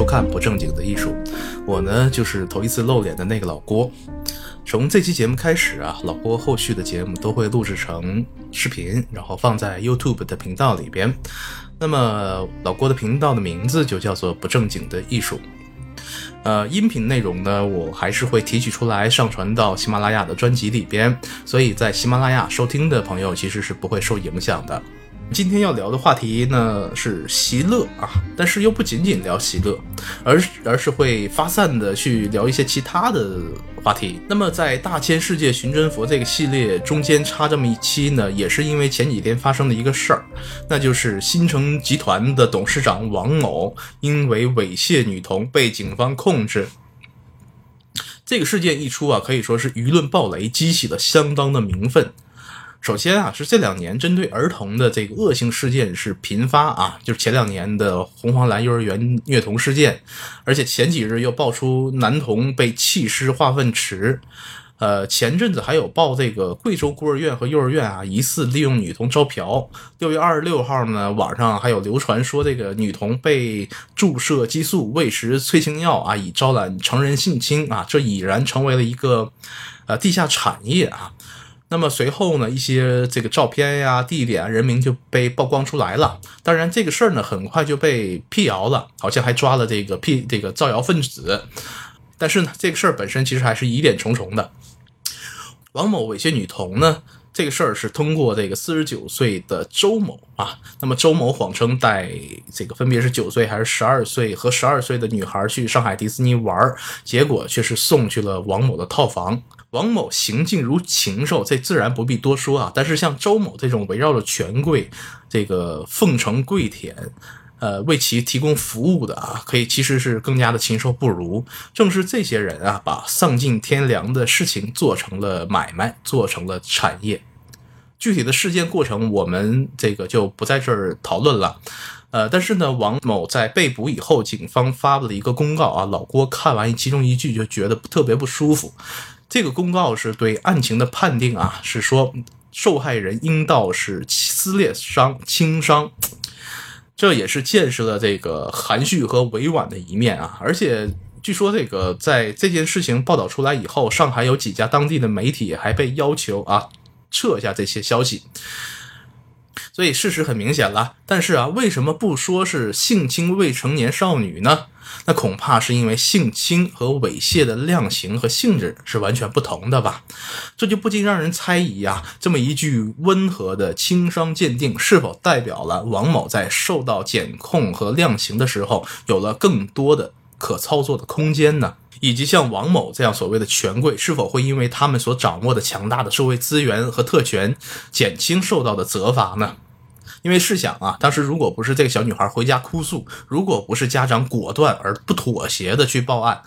收看不正经的艺术，我呢就是头一次露脸的那个老郭。从这期节目开始啊，老郭后续的节目都会录制成视频，然后放在 YouTube 的频道里边。那么老郭的频道的名字就叫做不正经的艺术。呃，音频内容呢，我还是会提取出来上传到喜马拉雅的专辑里边，所以在喜马拉雅收听的朋友其实是不会受影响的。今天要聊的话题呢是席勒啊，但是又不仅仅聊席勒，而而是会发散的去聊一些其他的话题。那么在大千世界寻真佛这个系列中间插这么一期呢，也是因为前几天发生的一个事儿，那就是新城集团的董事长王某因为猥亵女童被警方控制。这个事件一出啊，可以说是舆论暴雷，激起了相当的民愤。首先啊，是这两年针对儿童的这个恶性事件是频发啊，就是前两年的红黄蓝幼儿园虐童事件，而且前几日又爆出男童被弃尸化粪池，呃，前阵子还有报这个贵州孤儿院和幼儿园啊疑似利用女童招嫖。六月二十六号呢，网上还有流传说这个女童被注射激素、喂食催情药啊，以招揽成人性侵啊，这已然成为了一个呃地下产业啊。那么随后呢，一些这个照片呀、地点、人名就被曝光出来了。当然，这个事儿呢很快就被辟谣了，好像还抓了这个辟这个造谣分子。但是呢，这个事儿本身其实还是疑点重重的。王某猥亵女童呢，这个事儿是通过这个四十九岁的周某啊，那么周某谎称带这个分别是九岁还是十二岁和十二岁的女孩去上海迪士尼玩，结果却是送去了王某的套房。王某行径如禽兽，这自然不必多说啊。但是像周某这种围绕着权贵，这个奉承跪舔，呃，为其提供服务的啊，可以其实是更加的禽兽不如。正是这些人啊，把丧尽天良的事情做成了买卖，做成了产业。具体的事件过程，我们这个就不在这儿讨论了。呃，但是呢，王某在被捕以后，警方发布了一个公告啊。老郭看完其中一句，就觉得特别不舒服。这个公告是对案情的判定啊，是说受害人阴道是撕裂伤轻伤，这也是见识了这个含蓄和委婉的一面啊。而且据说这个在这件事情报道出来以后，上海有几家当地的媒体还被要求啊撤下这些消息。所以事实很明显了，但是啊，为什么不说是性侵未成年少女呢？那恐怕是因为性侵和猥亵的量刑和性质是完全不同的吧？这就不禁让人猜疑啊，这么一句温和的轻伤鉴定，是否代表了王某在受到检控和量刑的时候，有了更多的可操作的空间呢？以及像王某这样所谓的权贵，是否会因为他们所掌握的强大的社会资源和特权，减轻受到的责罚呢？因为试想啊，当时如果不是这个小女孩回家哭诉，如果不是家长果断而不妥协的去报案，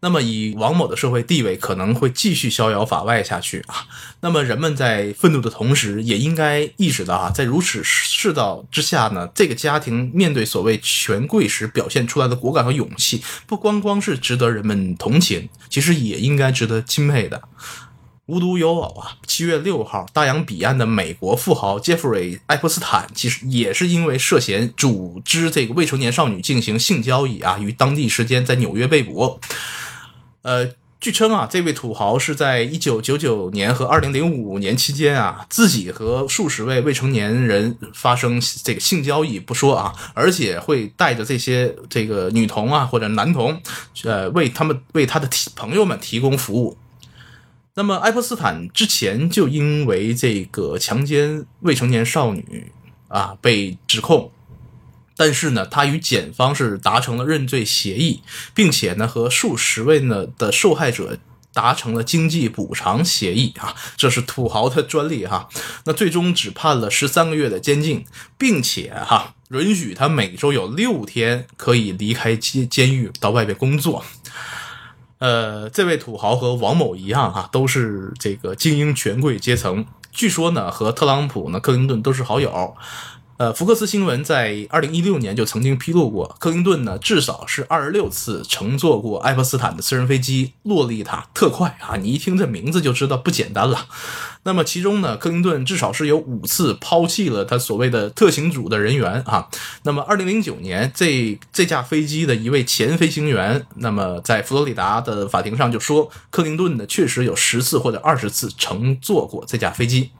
那么以王某的社会地位，可能会继续逍遥法外下去啊。那么人们在愤怒的同时，也应该意识到啊，在如此世道之下呢，这个家庭面对所谓权贵时表现出来的果敢和勇气，不光光是值得人们同情，其实也应该值得钦佩的。无独有偶啊，七月六号，大洋彼岸的美国富豪杰弗瑞·爱泼斯坦，其实也是因为涉嫌组织这个未成年少女进行性交易啊，于当地时间在纽约被捕。呃，据称啊，这位土豪是在一九九九年和二零零五年期间啊，自己和数十位未成年人发生这个性交易不说啊，而且会带着这些这个女童啊或者男童，呃，为他们为他的提朋友们提供服务。那么，爱泼斯坦之前就因为这个强奸未成年少女啊被指控，但是呢，他与检方是达成了认罪协议，并且呢和数十位呢的受害者达成了经济补偿协议啊，这是土豪的专利哈。那最终只判了十三个月的监禁，并且哈允许他每周有六天可以离开监监狱到外边工作。呃，这位土豪和王某一样啊，都是这个精英权贵阶层。据说呢，和特朗普呢、克林顿都是好友。呃，福克斯新闻在二零一六年就曾经披露过，克林顿呢至少是二十六次乘坐过爱泼斯坦的私人飞机洛丽塔特快啊，你一听这名字就知道不简单了。那么其中呢，克林顿至少是有五次抛弃了他所谓的特勤组的人员啊。那么二零零九年，这这架飞机的一位前飞行员，那么在佛罗里达的法庭上就说，克林顿呢确实有十次或者二十次乘坐过这架飞机。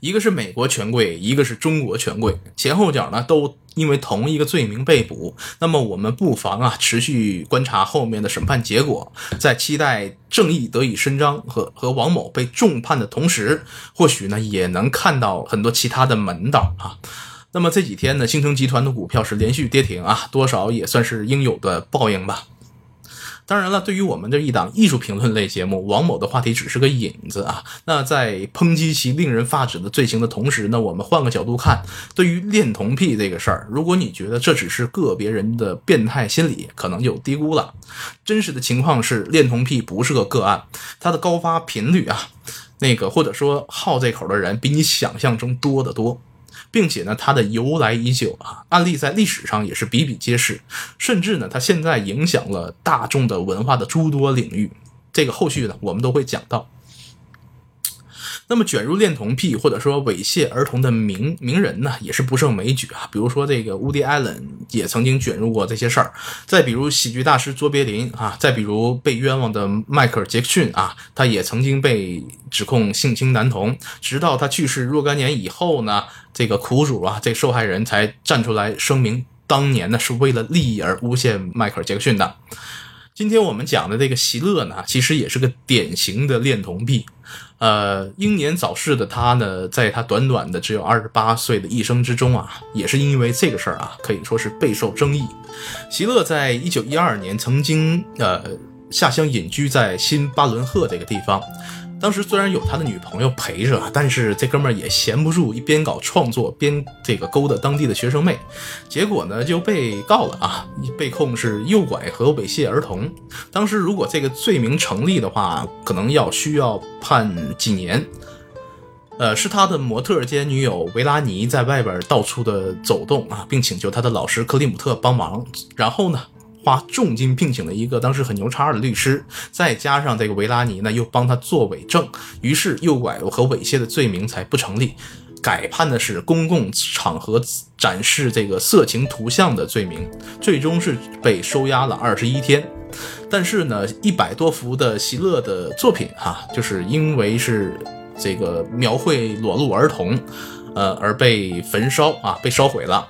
一个是美国权贵，一个是中国权贵，前后脚呢都因为同一个罪名被捕。那么我们不妨啊持续观察后面的审判结果，在期待正义得以伸张和和王某被重判的同时，或许呢也能看到很多其他的门道啊。那么这几天呢，星城集团的股票是连续跌停啊，多少也算是应有的报应吧。当然了，对于我们这一档艺术评论类节目，王某的话题只是个引子啊。那在抨击其令人发指的罪行的同时呢，我们换个角度看，对于恋童癖这个事儿，如果你觉得这只是个别人的变态心理，可能就低估了。真实的情况是，恋童癖不是个个案，它的高发频率啊，那个或者说好这口的人比你想象中多得多。并且呢，它的由来已久啊，案例在历史上也是比比皆是，甚至呢，它现在影响了大众的文化的诸多领域。这个后续呢，我们都会讲到。那么卷入恋童癖或者说猥亵儿童的名名人呢，也是不胜枚举啊。比如说这个乌迪·艾伦也曾经卷入过这些事儿。再比如喜剧大师卓别林啊，再比如被冤枉的迈克尔·杰克逊啊，他也曾经被指控性侵男童。直到他去世若干年以后呢，这个苦主啊，这受害人才站出来声明，当年呢是为了利益而诬陷迈克尔·杰克逊的。今天我们讲的这个席勒呢，其实也是个典型的恋童癖。呃，英年早逝的他呢，在他短短的只有二十八岁的一生之中啊，也是因为这个事儿啊，可以说是备受争议。席勒在一九一二年曾经呃下乡隐居在新巴伦赫这个地方。当时虽然有他的女朋友陪着，但是这哥们儿也闲不住，一边搞创作边这个勾搭当地的学生妹，结果呢就被告了啊，被控是诱拐和猥亵儿童。当时如果这个罪名成立的话，可能要需要判几年。呃，是他的模特兼女友维拉尼在外边到处的走动啊，并请求他的老师克里姆特帮忙，然后呢。花重金聘请了一个当时很牛叉的律师，再加上这个维拉尼呢，又帮他作伪证，于是诱拐和猥亵的罪名才不成立，改判的是公共场合展示这个色情图像的罪名，最终是被收押了二十一天。但是呢，一百多幅的席勒的作品哈，就是因为是这个描绘裸露儿童，呃，而被焚烧啊，被烧毁了。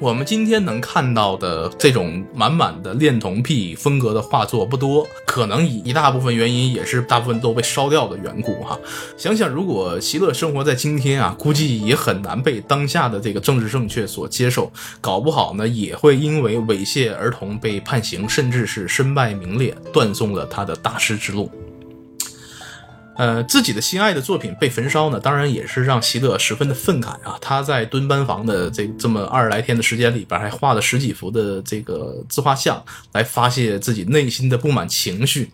我们今天能看到的这种满满的恋童癖风格的画作不多，可能以一大部分原因也是大部分都被烧掉的缘故哈。想想如果席勒生活在今天啊，估计也很难被当下的这个政治正确所接受，搞不好呢也会因为猥亵儿童被判刑，甚至是身败名裂，断送了他的大师之路。呃，自己的心爱的作品被焚烧呢，当然也是让席勒十分的愤慨啊。他在蹲班房的这这么二十来天的时间里边，还画了十几幅的这个自画像，来发泄自己内心的不满情绪。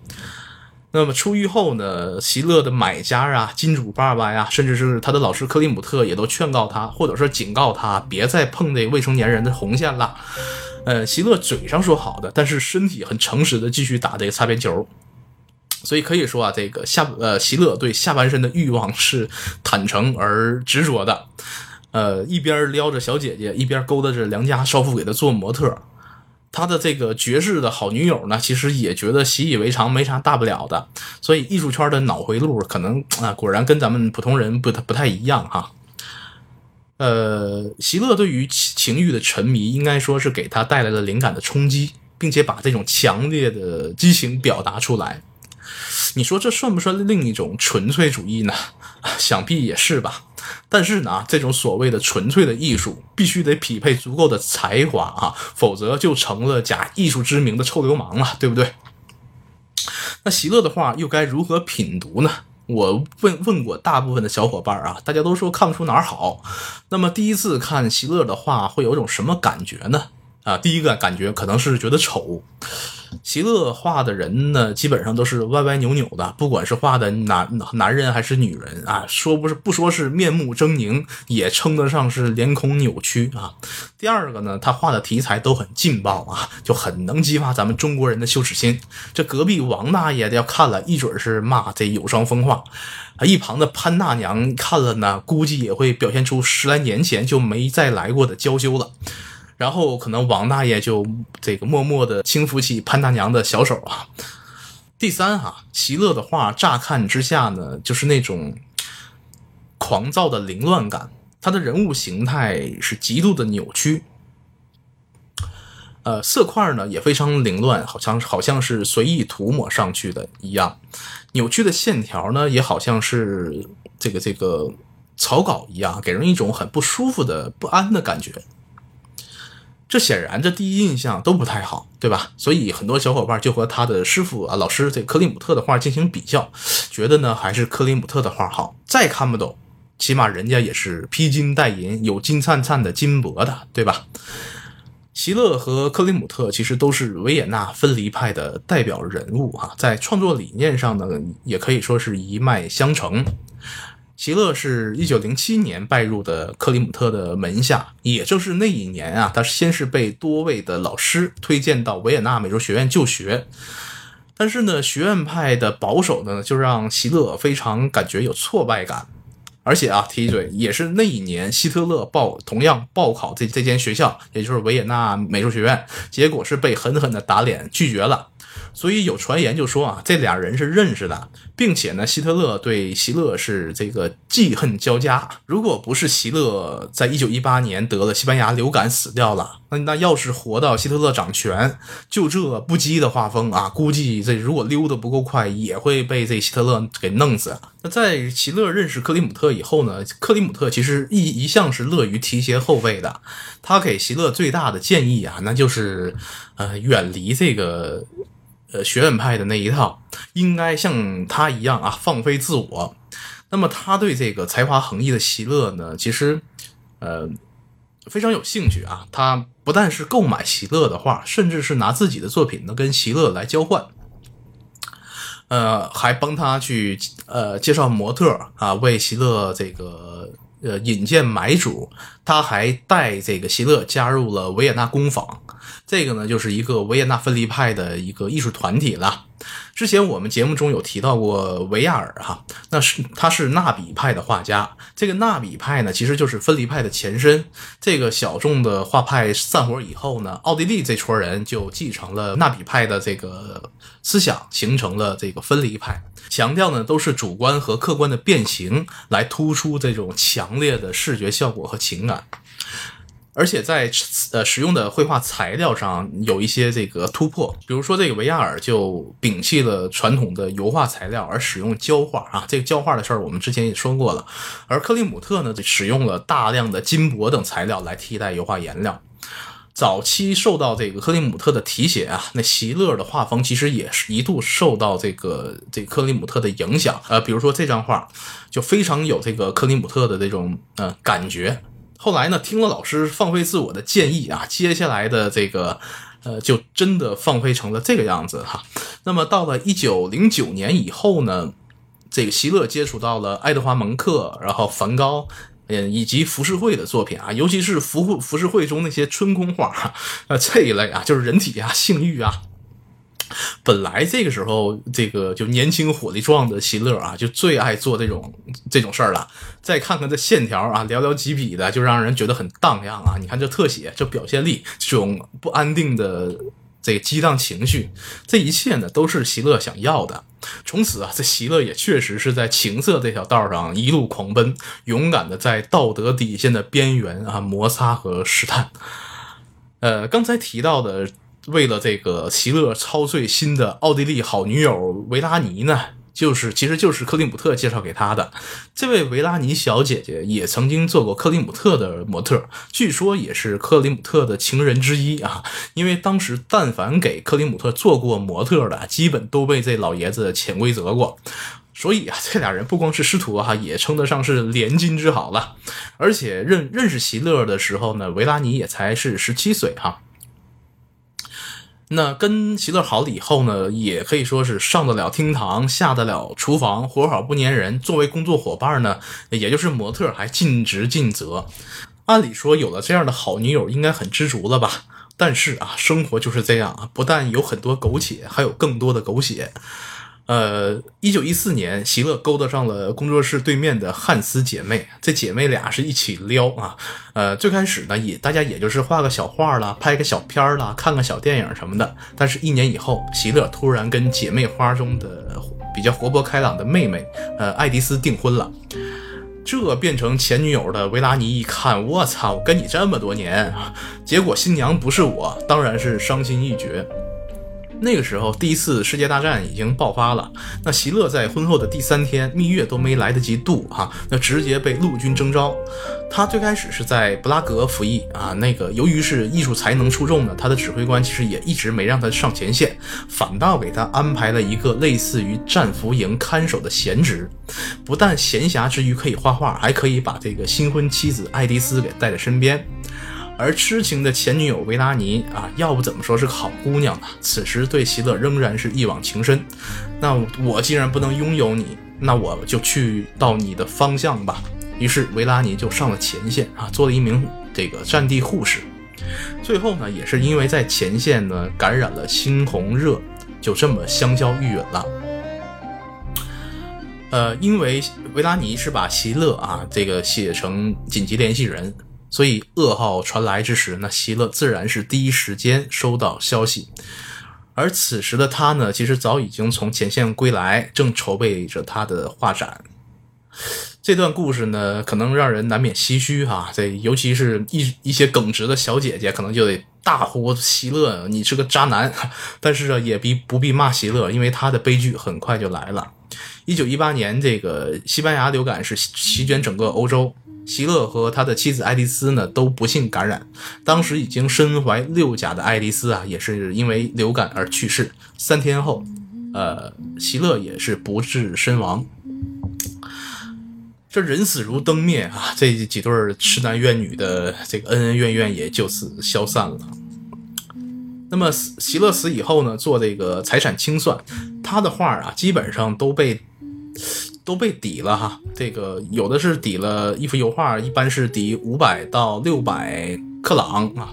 那么出狱后呢，席勒的买家啊、金主爸爸呀，甚至是他的老师克里姆特，也都劝告他，或者说警告他，别再碰这未成年人的红线了。呃，席勒嘴上说好的，但是身体很诚实的继续打这个擦边球。所以可以说啊，这个下呃，席勒对下半身的欲望是坦诚而执着的，呃，一边撩着小姐姐，一边勾搭着良家少妇给他做模特。他的这个绝世的好女友呢，其实也觉得习以为常，没啥大不了的。所以艺术圈的脑回路可能啊，果然跟咱们普通人不太不太一样哈。呃，席勒对于情欲的沉迷，应该说是给他带来了灵感的冲击，并且把这种强烈的激情表达出来。你说这算不算另一种纯粹主义呢？想必也是吧。但是呢，这种所谓的纯粹的艺术，必须得匹配足够的才华啊，否则就成了假艺术之名的臭流氓了，对不对？那席勒的画又该如何品读呢？我问问过大部分的小伙伴啊，大家都说看不出哪儿好。那么第一次看席勒的画，会有种什么感觉呢？啊，第一个感觉可能是觉得丑。席勒画的人呢，基本上都是歪歪扭扭的，不管是画的男男人还是女人啊，说不是不说是面目狰狞，也称得上是脸孔扭曲啊。第二个呢，他画的题材都很劲爆啊，就很能激发咱们中国人的羞耻心。这隔壁王大爷的要看了一准是骂这有伤风化，啊，一旁的潘大娘看了呢，估计也会表现出十来年前就没再来过的娇羞了。然后可能王大爷就这个默默的轻抚起潘大娘的小手啊。第三哈，席勒的画乍看之下呢，就是那种狂躁的凌乱感，他的人物形态是极度的扭曲，呃，色块呢也非常凌乱，好像好像是随意涂抹上去的一样，扭曲的线条呢也好像是这个这个草稿一样，给人一种很不舒服的不安的感觉。这显然，这第一印象都不太好，对吧？所以很多小伙伴就和他的师傅啊、老师这克里姆特的画进行比较，觉得呢还是克里姆特的画好。再看不懂，起码人家也是披金戴银、有金灿灿的金箔的，对吧？席勒和克里姆特其实都是维也纳分离派的代表人物啊，在创作理念上呢，也可以说是一脉相承。席勒是一九零七年拜入的克里姆特的门下，也就是那一年啊，他先是被多位的老师推荐到维也纳美术学院就学，但是呢，学院派的保守呢，就让席勒非常感觉有挫败感，而且啊，提一嘴，也是那一年希特勒报同样报考这这间学校，也就是维也纳美术学院，结果是被狠狠的打脸拒绝了。所以有传言就说啊，这俩人是认识的，并且呢，希特勒对席勒是这个记恨交加。如果不是席勒在一九一八年得了西班牙流感死掉了，那那要是活到希特勒掌权，就这不羁的画风啊，估计这如果溜得不够快，也会被这希特勒给弄死。那在席勒认识克里姆特以后呢，克里姆特其实一一向是乐于提携后辈的。他给席勒最大的建议啊，那就是呃，远离这个。学院派的那一套应该像他一样啊，放飞自我。那么他对这个才华横溢的席勒呢，其实呃非常有兴趣啊。他不但是购买席勒的画，甚至是拿自己的作品呢跟席勒来交换。呃，还帮他去呃介绍模特啊，为席勒这个呃引荐买主。他还带这个席勒加入了维也纳工坊。这个呢，就是一个维也纳分离派的一个艺术团体了。之前我们节目中有提到过维亚尔哈，那是他是纳比派的画家。这个纳比派呢，其实就是分离派的前身。这个小众的画派散伙以后呢，奥地利这撮人就继承了纳比派的这个思想，形成了这个分离派，强调呢都是主观和客观的变形，来突出这种强烈的视觉效果和情感。而且在呃使用的绘画材料上有一些这个突破，比如说这个维亚尔就摒弃了传统的油画材料，而使用胶画啊。这个胶画的事儿我们之前也说过了。而克里姆特呢，就使用了大量的金箔等材料来替代油画颜料。早期受到这个克里姆特的提携啊，那席勒的画风其实也是一度受到这个这克里姆特的影响。呃，比如说这张画就非常有这个克里姆特的这种呃感觉。后来呢，听了老师放飞自我的建议啊，接下来的这个，呃，就真的放飞成了这个样子哈。那么到了一九零九年以后呢，这个席勒接触到了爱德华蒙克，然后梵高，嗯，以及浮世绘的作品啊，尤其是浮浮世绘中那些春宫画啊这一类啊，就是人体啊、性欲啊。本来这个时候，这个就年轻火力壮的席勒啊，就最爱做这种这种事儿了。再看看这线条啊，寥寥几笔的，就让人觉得很荡漾啊。你看这特写，这表现力，这种不安定的这个激荡情绪，这一切呢，都是席勒想要的。从此啊，这席勒也确实是在情色这条道上一路狂奔，勇敢的在道德底线的边缘啊摩擦和试探。呃，刚才提到的。为了这个席勒操碎心的奥地利好女友维拉尼呢，就是其实就是克里姆特介绍给他的。这位维拉尼小姐姐也曾经做过克里姆特的模特，据说也是克里姆特的情人之一啊。因为当时但凡给克里姆特做过模特的，基本都被这老爷子潜规则过。所以啊，这俩人不光是师徒啊，也称得上是连襟之好了。而且认认识席勒的时候呢，维拉尼也才是十七岁哈。那跟席勒好了以后呢，也可以说是上得了厅堂，下得了厨房，活好不粘人。作为工作伙伴呢，也就是模特，还尽职尽责。按理说，有了这样的好女友，应该很知足了吧？但是啊，生活就是这样啊，不但有很多苟且，还有更多的狗血。呃，一九一四年，席勒勾搭上了工作室对面的汉斯姐妹，这姐妹俩是一起撩啊。呃，最开始呢，也大家也就是画个小画啦，拍个小片啦，看个小电影什么的。但是，一年以后，席勒突然跟姐妹花中的比较活泼开朗的妹妹，呃，爱迪丝订婚了。这变成前女友的维拉尼一看，我操，我跟你这么多年，结果新娘不是我，当然是伤心欲绝。那个时候，第一次世界大战已经爆发了。那席勒在婚后的第三天，蜜月都没来得及度，哈，那直接被陆军征召。他最开始是在布拉格服役啊，那个由于是艺术才能出众呢，他的指挥官其实也一直没让他上前线，反倒给他安排了一个类似于战俘营看守的闲职。不但闲暇之余可以画画，还可以把这个新婚妻子爱迪丝给带在身边。而痴情的前女友维拉尼啊，要不怎么说是个好姑娘呢？此时对席勒仍然是一往情深。那我既然不能拥有你，那我就去到你的方向吧。于是维拉尼就上了前线啊，做了一名这个战地护士。最后呢，也是因为在前线呢感染了猩红热，就这么香消玉殒了。呃，因为维拉尼是把席勒啊这个写成紧急联系人。所以噩耗传来之时，那席勒自然是第一时间收到消息。而此时的他呢，其实早已经从前线归来，正筹备着他的画展。这段故事呢，可能让人难免唏嘘哈。这尤其是一一些耿直的小姐姐，可能就得大呼席勒，你是个渣男。但是啊，也必不必骂席勒，因为他的悲剧很快就来了。一九一八年，这个西班牙流感是席卷整个欧洲。席勒和他的妻子爱丽丝呢都不幸感染，当时已经身怀六甲的爱丽丝啊，也是因为流感而去世。三天后，呃，席勒也是不治身亡。这人死如灯灭啊！这几对痴男怨女的这个恩恩怨怨也就此消散了。那么席勒死以后呢，做这个财产清算，他的画啊基本上都被。都被抵了哈，这个有的是抵了一幅油画，一般是抵五百到六百克朗啊，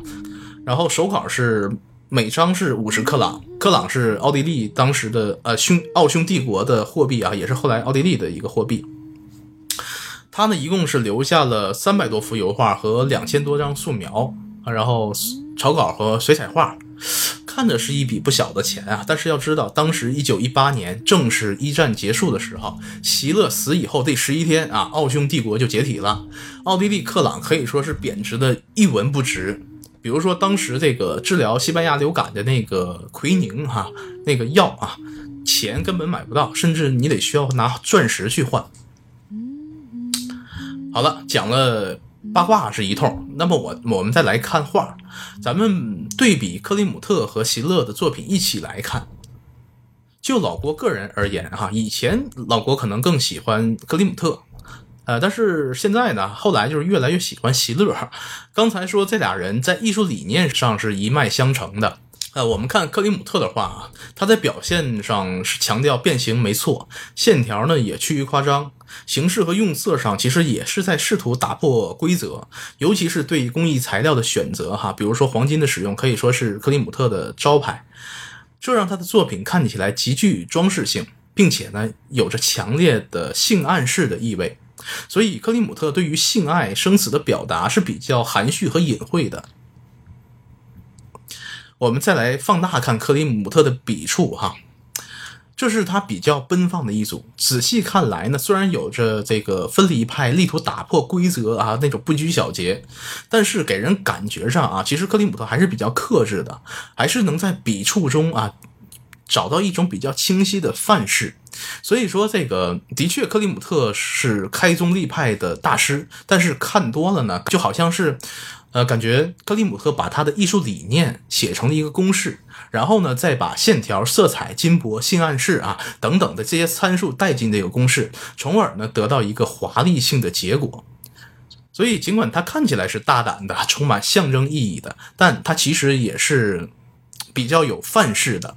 然后手稿是每张是五十克朗，克朗是奥地利当时的呃匈奥匈帝国的货币啊，也是后来奥地利的一个货币。他呢一共是留下了三百多幅油画和两千多张素描啊，然后草稿和水彩画。看着是一笔不小的钱啊，但是要知道，当时一九一八年正是一战结束的时候，席勒死以后这十一天啊，奥匈帝国就解体了，奥地利克朗可以说是贬值的一文不值。比如说当时这个治疗西班牙流感的那个奎宁哈，那个药啊，钱根本买不到，甚至你得需要拿钻石去换。好了，讲了。八卦是一通，那么我我们再来看画，咱们对比克里姆特和席勒的作品一起来看。就老郭个人而言，哈，以前老郭可能更喜欢克里姆特，呃，但是现在呢，后来就是越来越喜欢席勒。刚才说这俩人在艺术理念上是一脉相承的。呃，我们看克里姆特的画啊，他在表现上是强调变形，没错，线条呢也趋于夸张，形式和用色上其实也是在试图打破规则，尤其是对工艺材料的选择哈，比如说黄金的使用可以说是克里姆特的招牌，这让他的作品看起来极具装饰性，并且呢有着强烈的性暗示的意味，所以克里姆特对于性爱生死的表达是比较含蓄和隐晦的。我们再来放大看克里姆特的笔触，哈，这是他比较奔放的一组。仔细看来呢，虽然有着这个分离派力图打破规则啊那种不拘小节，但是给人感觉上啊，其实克里姆特还是比较克制的，还是能在笔触中啊找到一种比较清晰的范式。所以说，这个的确克里姆特是开宗立派的大师，但是看多了呢，就好像是。呃，感觉克里姆特把他的艺术理念写成了一个公式，然后呢，再把线条、色彩、金箔、性暗示啊等等的这些参数带进这个公式，从而呢得到一个华丽性的结果。所以，尽管它看起来是大胆的、充满象征意义的，但它其实也是比较有范式的。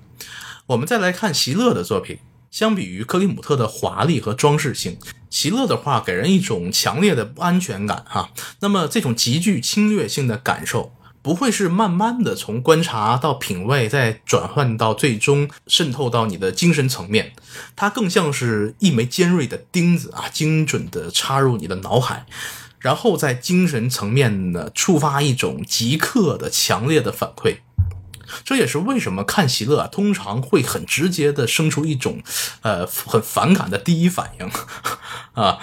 我们再来看席勒的作品，相比于克里姆特的华丽和装饰性，席勒的画给人一种强烈的不安全感哈。那么这种极具侵略性的感受。不会是慢慢的从观察到品味，再转换到最终渗透到你的精神层面，它更像是一枚尖锐的钉子啊，精准的插入你的脑海，然后在精神层面呢触发一种即刻的强烈的反馈。这也是为什么看席勒啊，通常会很直接的生出一种呃很反感的第一反应 啊。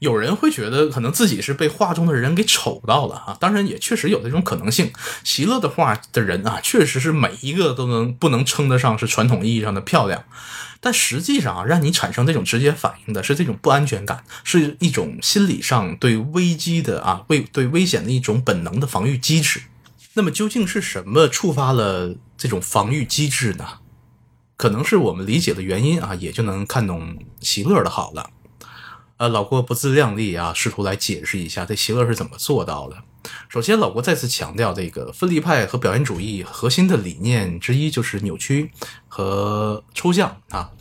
有人会觉得可能自己是被画中的人给丑到了啊，当然也确实有这种可能性。席勒的画的人啊，确实是每一个都能不能称得上是传统意义上的漂亮，但实际上啊，让你产生这种直接反应的是这种不安全感，是一种心理上对危机的啊，为对危险的一种本能的防御机制。那么究竟是什么触发了这种防御机制呢？可能是我们理解的原因啊，也就能看懂席勒的好了。呃，老郭不自量力啊，试图来解释一下这席勒是怎么做到的。首先，老郭再次强调，这个分离派和表现主义核心的理念之一就是扭曲和抽象啊。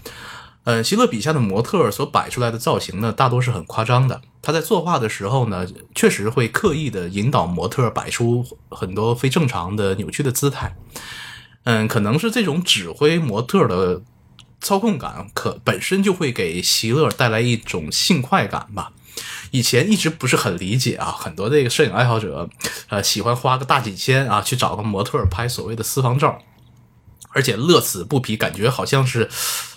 呃，席勒笔下的模特所摆出来的造型呢，大多是很夸张的。他在作画的时候呢，确实会刻意的引导模特摆出很多非正常的扭曲的姿态。嗯，可能是这种指挥模特的。操控感可本身就会给席勒带来一种性快感吧。以前一直不是很理解啊，很多这个摄影爱好者，呃，喜欢花个大几千啊去找个模特拍所谓的私房照，而且乐此不疲，感觉好像是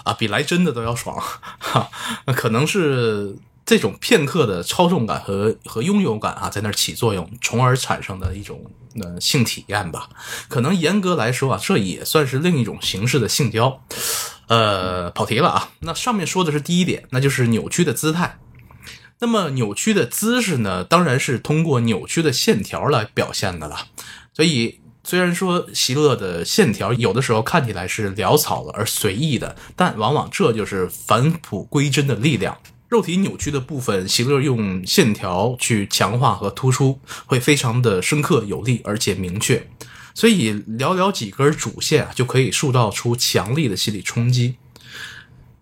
啊比来真的都要爽。哈，可能是这种片刻的操纵感和和拥有感啊在那儿起作用，从而产生的一种呃性体验吧。可能严格来说啊，这也算是另一种形式的性交。呃，跑题了啊。那上面说的是第一点，那就是扭曲的姿态。那么扭曲的姿势呢，当然是通过扭曲的线条来表现的了。所以，虽然说席勒的线条有的时候看起来是潦草的而随意的，但往往这就是返璞归真的力量。肉体扭曲的部分，席勒用线条去强化和突出，会非常的深刻有力，而且明确。所以寥寥几根主线啊，就可以塑造出强力的心理冲击。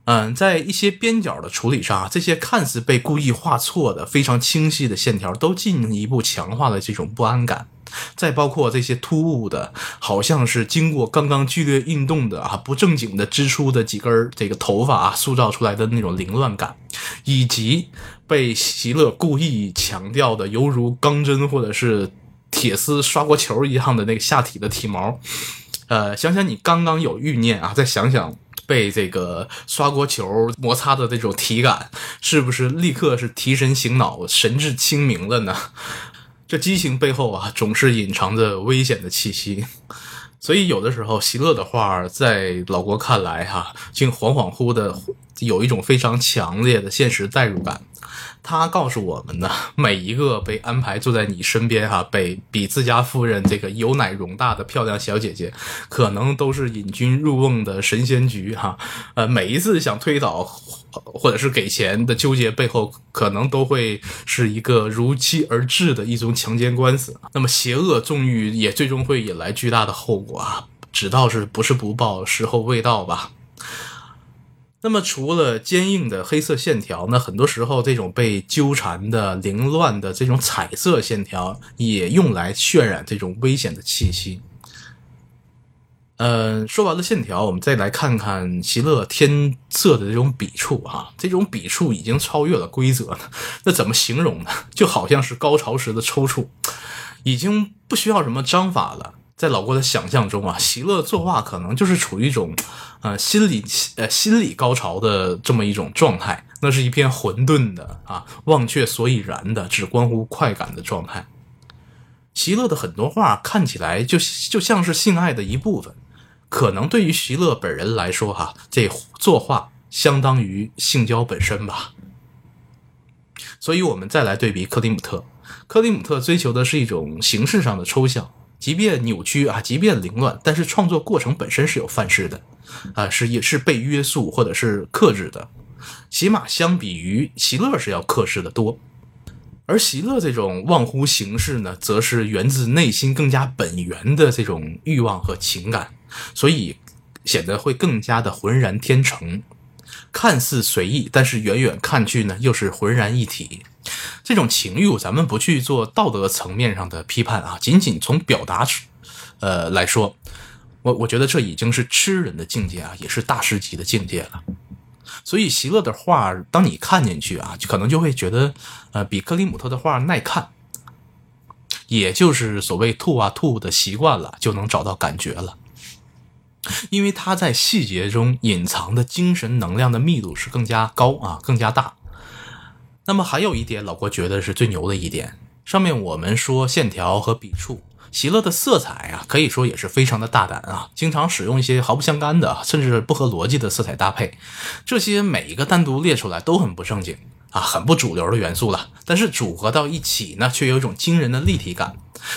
嗯，在一些边角的处理上啊，这些看似被故意画错的非常清晰的线条，都进一步强化了这种不安感。再包括这些突兀的，好像是经过刚刚剧烈运动的啊，不正经的支出的几根这个头发啊，塑造出来的那种凌乱感，以及被席勒故意强调的犹如钢针或者是。铁丝刷锅球一样的那个下体的体毛，呃，想想你刚刚有欲念啊，再想想被这个刷锅球摩擦的这种体感，是不是立刻是提神醒脑、神志清明了呢？这激情背后啊，总是隐藏着危险的气息。所以有的时候，席勒的画在老郭看来哈，竟恍恍惚的有一种非常强烈的现实代入感。他告诉我们呢，每一个被安排坐在你身边哈，被比自家夫人这个有奶容大的漂亮小姐姐，可能都是引君入瓮的神仙局哈。呃，每一次想推倒或者是给钱的纠结背后，可能都会是一个如期而至的一宗强奸官司。那么邪恶纵欲也最终会引来巨大的后果啊！只道是不是不报，时候未到吧。那么，除了坚硬的黑色线条，那很多时候这种被纠缠的凌乱的这种彩色线条，也用来渲染这种危险的气息。嗯，说完了线条，我们再来看看席勒天色的这种笔触啊，这种笔触已经超越了规则了。那怎么形容呢？就好像是高潮时的抽搐，已经不需要什么章法了。在老郭的想象中啊，席勒作画可能就是处于一种，呃，心理呃心理高潮的这么一种状态，那是一片混沌的啊，忘却所以然的，只关乎快感的状态。席勒的很多画看起来就就像是性爱的一部分，可能对于席勒本人来说，哈，这作画相当于性交本身吧。所以，我们再来对比克里姆特，克里姆特追求的是一种形式上的抽象。即便扭曲啊，即便凌乱，但是创作过程本身是有范式的，啊，是也是被约束或者是克制的，起码相比于席勒是要克制的多。而席勒这种忘乎形式呢，则是源自内心更加本源的这种欲望和情感，所以显得会更加的浑然天成。看似随意，但是远远看去呢，又是浑然一体。这种情欲，咱们不去做道德层面上的批判啊，仅仅从表达，呃来说，我我觉得这已经是吃人的境界啊，也是大师级的境界了。所以席勒的画，当你看进去啊，可能就会觉得，呃，比克里姆特的画耐看。也就是所谓吐啊吐的习惯了，就能找到感觉了。因为他在细节中隐藏的精神能量的密度是更加高啊，更加大。那么还有一点，老郭觉得是最牛的一点。上面我们说线条和笔触，席勒的色彩啊，可以说也是非常的大胆啊，经常使用一些毫不相干的，甚至不合逻辑的色彩搭配。这些每一个单独列出来都很不正经啊，很不主流的元素了。但是组合到一起呢，却有一种惊人的立体感。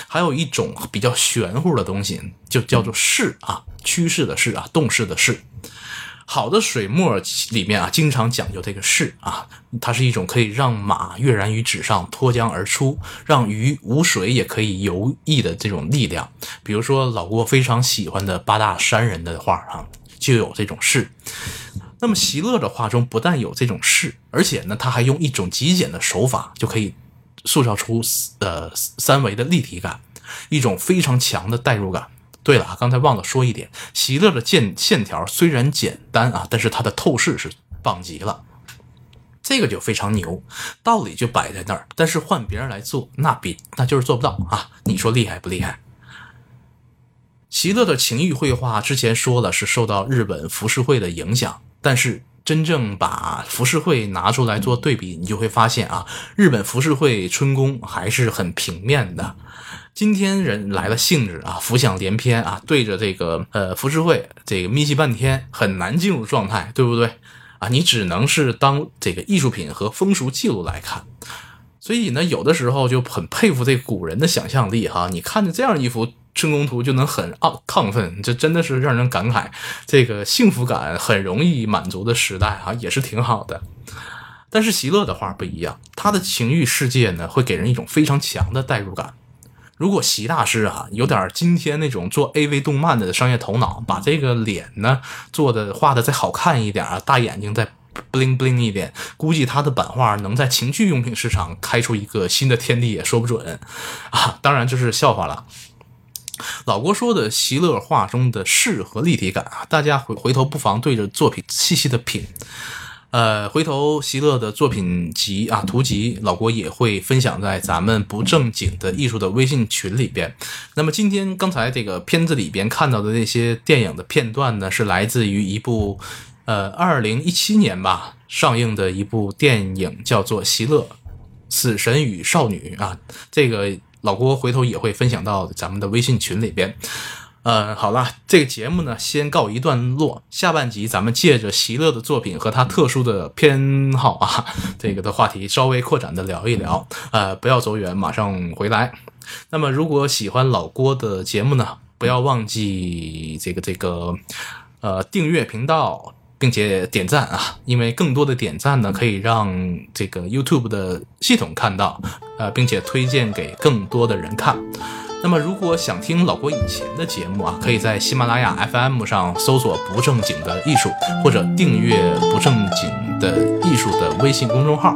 还有一种比较玄乎的东西，就叫做势啊，趋势的势啊，动势的势。好的水墨里面啊，经常讲究这个势啊，它是一种可以让马跃然于纸上，脱缰而出，让鱼无水也可以游弋的这种力量。比如说老郭非常喜欢的八大山人的画啊，就有这种势。那么席勒的画中不但有这种势，而且呢，他还用一种极简的手法就可以。塑造出呃三维的立体感，一种非常强的代入感。对了，刚才忘了说一点，席勒的线线条虽然简单啊，但是它的透视是棒极了，这个就非常牛。道理就摆在那儿，但是换别人来做，那比那就是做不到啊。你说厉害不厉害？席勒的情欲绘画之前说了是受到日本浮世绘的影响，但是。真正把浮世绘拿出来做对比，你就会发现啊，日本浮世绘春宫还是很平面的。今天人来了兴致啊，浮想联翩啊，对着这个呃浮世绘这个眯起半天，很难进入状态，对不对啊？你只能是当这个艺术品和风俗记录来看。所以呢，有的时候就很佩服这古人的想象力哈。你看着这样一幅。春宫图就能很亢亢奋，这真的是让人感慨。这个幸福感很容易满足的时代啊，也是挺好的。但是席勒的画不一样，他的情欲世界呢，会给人一种非常强的代入感。如果席大师啊，有点今天那种做 AV 动漫的商业头脑，把这个脸呢做的画的再好看一点啊，大眼睛再 bling bling 一点，估计他的版画能在情趣用品市场开出一个新的天地也说不准啊。当然这是笑话了。老郭说的席勒画中的势和立体感啊，大家回回头不妨对着作品细细的品。呃，回头席勒的作品集啊图集，老郭也会分享在咱们不正经的艺术的微信群里边。那么今天刚才这个片子里边看到的那些电影的片段呢，是来自于一部呃二零一七年吧上映的一部电影，叫做《席勒：死神与少女》啊，这个。老郭回头也会分享到咱们的微信群里边。呃，好了，这个节目呢先告一段落，下半集咱们借着席勒的作品和他特殊的偏好啊，这个的话题稍微扩展的聊一聊。呃，不要走远，马上回来。那么，如果喜欢老郭的节目呢，不要忘记这个这个呃订阅频道。并且点赞啊，因为更多的点赞呢，可以让这个 YouTube 的系统看到，呃，并且推荐给更多的人看。那么，如果想听老郭以前的节目啊，可以在喜马拉雅 FM 上搜索“不正经的艺术”，或者订阅“不正经的艺术”的微信公众号。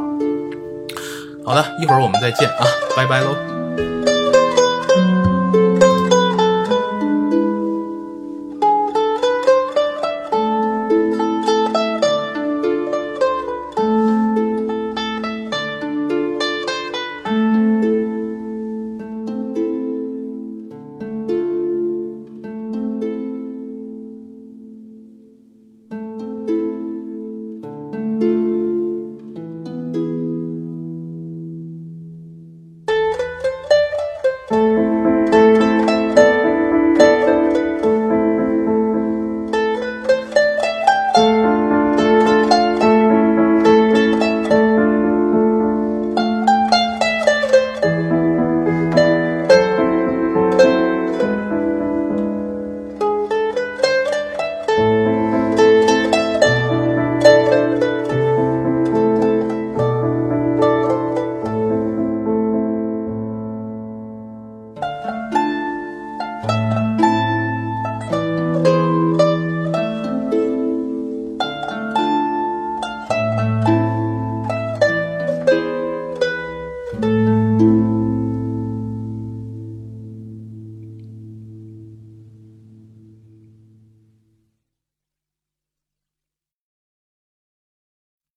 好的，一会儿我们再见啊，拜拜喽。